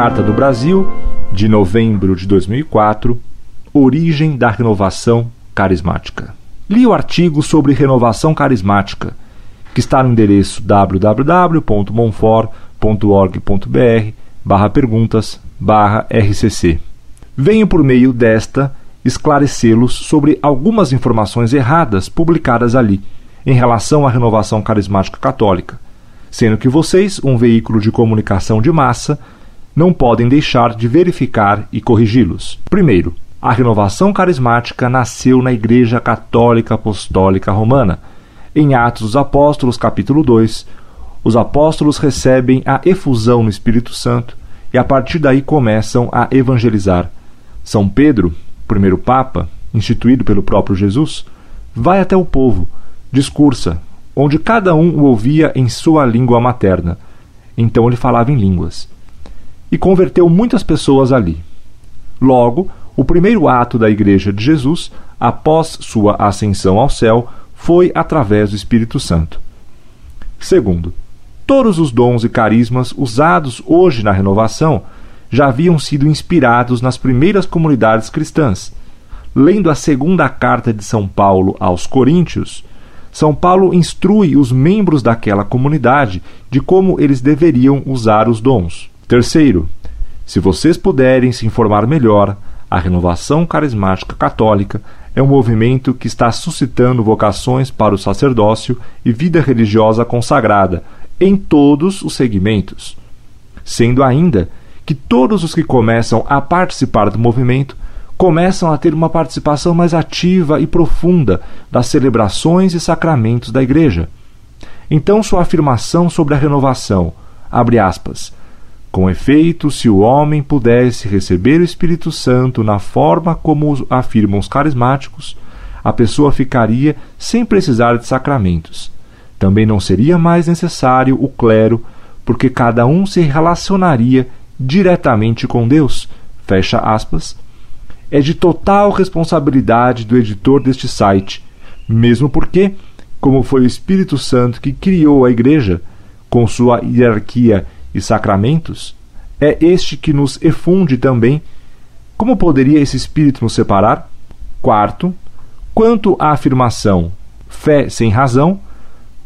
Carta do Brasil, de novembro de 2004, Origem da Renovação Carismática. Li o artigo sobre renovação carismática, que está no endereço www.monfort.org.br barra perguntas barra RCC. Venho por meio desta esclarecê-los sobre algumas informações erradas publicadas ali em relação à renovação carismática católica, sendo que vocês, um veículo de comunicação de massa, não podem deixar de verificar e corrigi-los. Primeiro, a renovação carismática nasceu na Igreja Católica Apostólica Romana. Em Atos dos Apóstolos, capítulo 2, os apóstolos recebem a efusão no Espírito Santo e a partir daí começam a evangelizar. São Pedro, primeiro Papa, instituído pelo próprio Jesus, vai até o povo, discursa, onde cada um o ouvia em sua língua materna. Então ele falava em línguas. E converteu muitas pessoas ali. Logo, o primeiro ato da Igreja de Jesus, após sua ascensão ao céu, foi através do Espírito Santo. Segundo, todos os dons e carismas usados hoje na renovação já haviam sido inspirados nas primeiras comunidades cristãs. Lendo a segunda carta de São Paulo aos Coríntios, São Paulo instrui os membros daquela comunidade de como eles deveriam usar os dons. Terceiro, se vocês puderem se informar melhor, a renovação carismática católica é um movimento que está suscitando vocações para o sacerdócio e vida religiosa consagrada em todos os segmentos, sendo ainda que todos os que começam a participar do movimento começam a ter uma participação mais ativa e profunda das celebrações e sacramentos da Igreja. Então, sua afirmação sobre a renovação, abre aspas, com efeito, se o homem pudesse receber o Espírito Santo na forma como afirmam os carismáticos, a pessoa ficaria sem precisar de sacramentos. Também não seria mais necessário o clero, porque cada um se relacionaria diretamente com Deus, fecha aspas, é de total responsabilidade do editor deste site, mesmo porque, como foi o Espírito Santo que criou a Igreja, com sua hierarquia e sacramentos, é este que nos efunde também. Como poderia esse Espírito nos separar? Quarto, quanto à afirmação fé sem razão,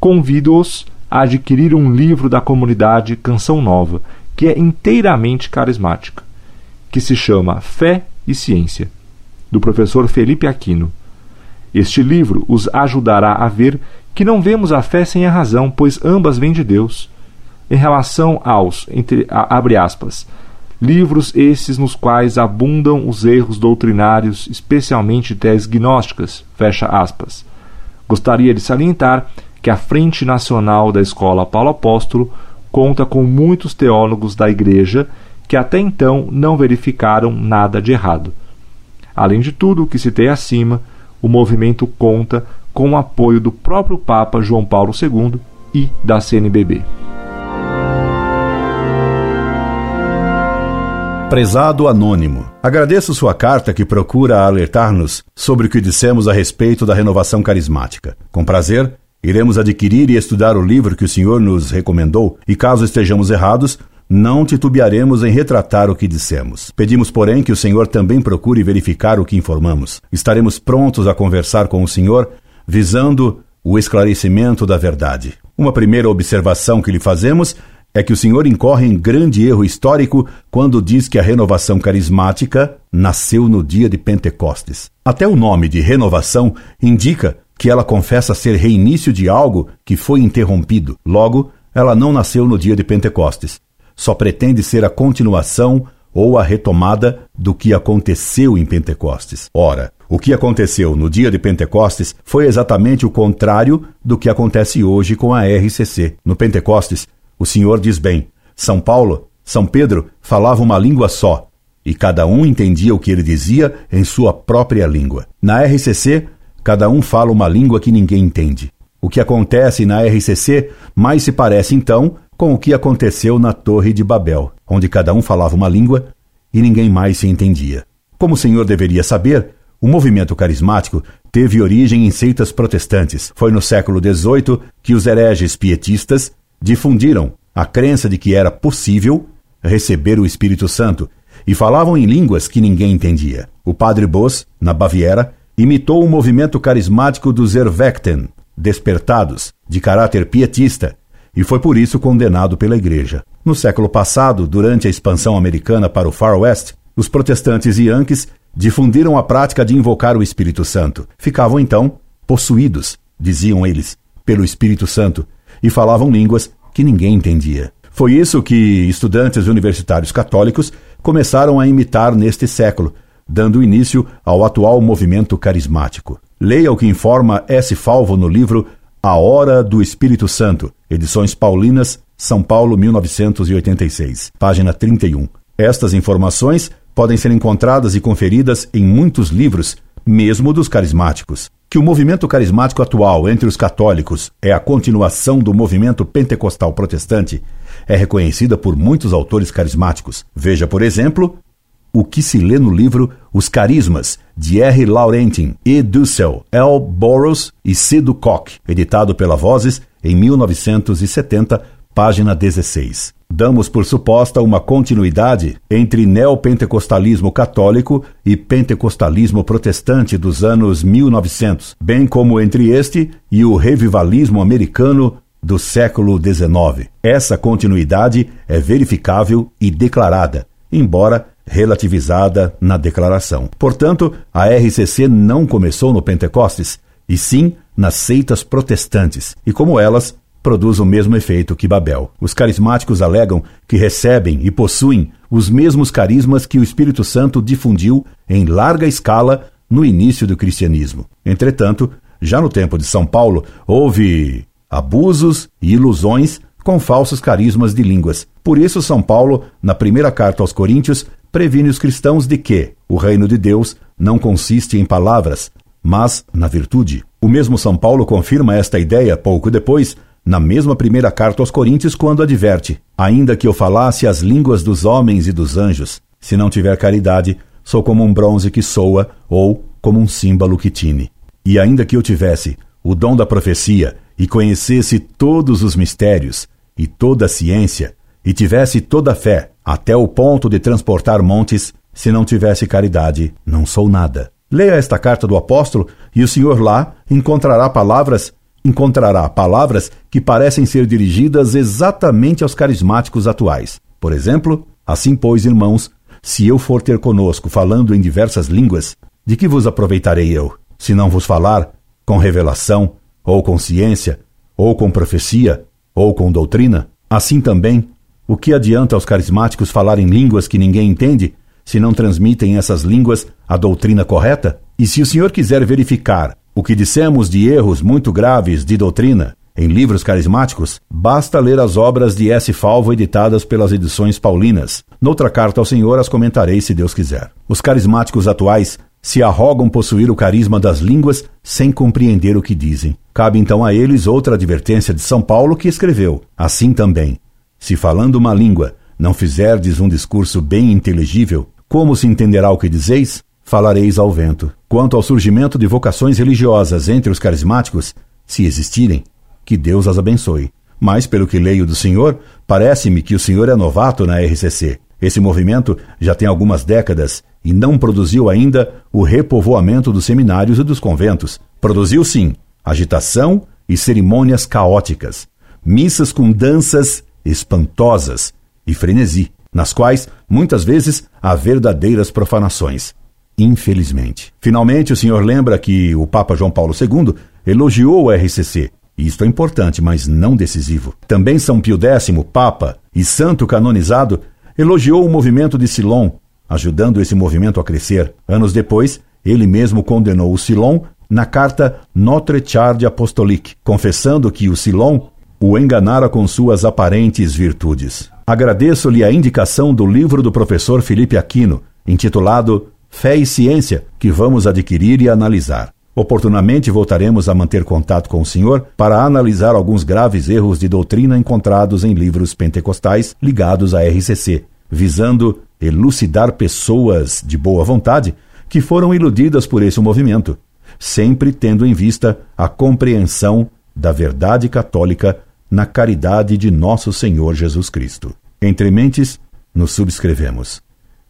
convido-os a adquirir um livro da comunidade Canção Nova, que é inteiramente carismática, que se chama Fé e Ciência, do professor Felipe Aquino. Este livro os ajudará a ver que não vemos a fé sem a razão, pois ambas vêm de Deus. Em relação aos, entre, a, abre aspas, livros esses nos quais abundam os erros doutrinários, especialmente teses gnósticas, fecha aspas. Gostaria de salientar que a Frente Nacional da Escola Paulo Apóstolo conta com muitos teólogos da Igreja que até então não verificaram nada de errado. Além de tudo o que citei acima, o movimento conta com o apoio do próprio Papa João Paulo II e da CNBB. Prezado Anônimo, agradeço sua carta que procura alertar-nos sobre o que dissemos a respeito da renovação carismática. Com prazer, Iremos adquirir e estudar o livro que o Senhor nos recomendou, e caso estejamos errados, não titubearemos em retratar o que dissemos. Pedimos, porém, que o Senhor também procure verificar o que informamos. Estaremos prontos a conversar com o Senhor, visando o esclarecimento da verdade. Uma primeira observação que lhe fazemos é que o Senhor incorre em grande erro histórico quando diz que a renovação carismática nasceu no dia de Pentecostes. Até o nome de renovação indica que ela confessa ser reinício de algo que foi interrompido. Logo, ela não nasceu no dia de Pentecostes. Só pretende ser a continuação ou a retomada do que aconteceu em Pentecostes. Ora, o que aconteceu no dia de Pentecostes foi exatamente o contrário do que acontece hoje com a RCC. No Pentecostes, o Senhor diz bem: São Paulo, São Pedro falavam uma língua só, e cada um entendia o que ele dizia em sua própria língua. Na RCC, Cada um fala uma língua que ninguém entende. O que acontece na RCC mais se parece então com o que aconteceu na Torre de Babel, onde cada um falava uma língua e ninguém mais se entendia. Como o senhor deveria saber, o movimento carismático teve origem em seitas protestantes. Foi no século XVIII que os hereges pietistas difundiram a crença de que era possível receber o Espírito Santo e falavam em línguas que ninguém entendia. O padre Boss, na Baviera, imitou o movimento carismático dos Erweckten, despertados, de caráter pietista, e foi por isso condenado pela Igreja. No século passado, durante a expansão americana para o Far West, os protestantes yankees difundiram a prática de invocar o Espírito Santo. Ficavam então possuídos, diziam eles, pelo Espírito Santo e falavam línguas que ninguém entendia. Foi isso que estudantes universitários católicos começaram a imitar neste século, dando início ao atual movimento carismático. Leia o que informa S. Falvo no livro A Hora do Espírito Santo, Edições Paulinas, São Paulo, 1986, página 31. Estas informações podem ser encontradas e conferidas em muitos livros, mesmo dos carismáticos. Que o movimento carismático atual entre os católicos é a continuação do movimento pentecostal protestante é reconhecida por muitos autores carismáticos. Veja, por exemplo, o que se lê no livro Os Carismas, de R. Laurentin, E. Dussel, L. Burroughs e C. Koch, editado pela Vozes em 1970, página 16 damos por suposta uma continuidade entre neopentecostalismo católico e pentecostalismo protestante dos anos 1900, bem como entre este e o revivalismo americano do século XIX. Essa continuidade é verificável e declarada, embora relativizada na declaração. Portanto, a RCC não começou no Pentecostes, e sim nas seitas protestantes, e como elas, produz o mesmo efeito que Babel. Os carismáticos alegam que recebem e possuem os mesmos carismas que o Espírito Santo difundiu em larga escala no início do cristianismo. Entretanto, já no tempo de São Paulo, houve abusos e ilusões com falsos carismas de línguas. Por isso, São Paulo, na primeira carta aos Coríntios, previne os cristãos de que o reino de Deus não consiste em palavras, mas na virtude. O mesmo São Paulo confirma esta ideia pouco depois na mesma primeira carta aos Coríntios, quando adverte: Ainda que eu falasse as línguas dos homens e dos anjos, se não tiver caridade, sou como um bronze que soa ou como um símbolo que tine. E ainda que eu tivesse o dom da profecia e conhecesse todos os mistérios e toda a ciência, e tivesse toda a fé, até o ponto de transportar montes, se não tivesse caridade, não sou nada. Leia esta carta do apóstolo e o Senhor lá encontrará palavras encontrará palavras que parecem ser dirigidas exatamente aos carismáticos atuais. Por exemplo, assim, pois, irmãos, se eu for ter conosco falando em diversas línguas, de que vos aproveitarei eu, se não vos falar com revelação, ou com ciência, ou com profecia, ou com doutrina? Assim também, o que adianta aos carismáticos falar em línguas que ninguém entende, se não transmitem essas línguas a doutrina correta? E se o Senhor quiser verificar o que dissemos de erros muito graves de doutrina em livros carismáticos, basta ler as obras de S. Falvo editadas pelas edições paulinas. Noutra carta ao Senhor as comentarei se Deus quiser. Os carismáticos atuais se arrogam possuir o carisma das línguas sem compreender o que dizem. Cabe então a eles outra advertência de São Paulo que escreveu: Assim também, se falando uma língua não fizerdes um discurso bem inteligível, como se entenderá o que dizeis? Falareis ao vento. Quanto ao surgimento de vocações religiosas entre os carismáticos, se existirem, que Deus as abençoe. Mas, pelo que leio do senhor, parece-me que o senhor é novato na RCC. Esse movimento já tem algumas décadas e não produziu ainda o repovoamento dos seminários e dos conventos. Produziu, sim, agitação e cerimônias caóticas, missas com danças espantosas e frenesi, nas quais, muitas vezes, há verdadeiras profanações infelizmente. Finalmente, o senhor lembra que o Papa João Paulo II elogiou o RCC. Isto é importante, mas não decisivo. Também São Pio X, Papa e santo canonizado, elogiou o movimento de Silon, ajudando esse movimento a crescer. Anos depois, ele mesmo condenou o Silon na carta Notre Charge Apostolique, confessando que o Silon o enganara com suas aparentes virtudes. Agradeço-lhe a indicação do livro do professor Felipe Aquino, intitulado Fé e Ciência, que vamos adquirir e analisar. Oportunamente voltaremos a manter contato com o senhor para analisar alguns graves erros de doutrina encontrados em livros pentecostais ligados à RCC, visando elucidar pessoas de boa vontade que foram iludidas por esse movimento, sempre tendo em vista a compreensão da verdade católica na caridade de nosso Senhor Jesus Cristo. Entre mentes, nos subscrevemos.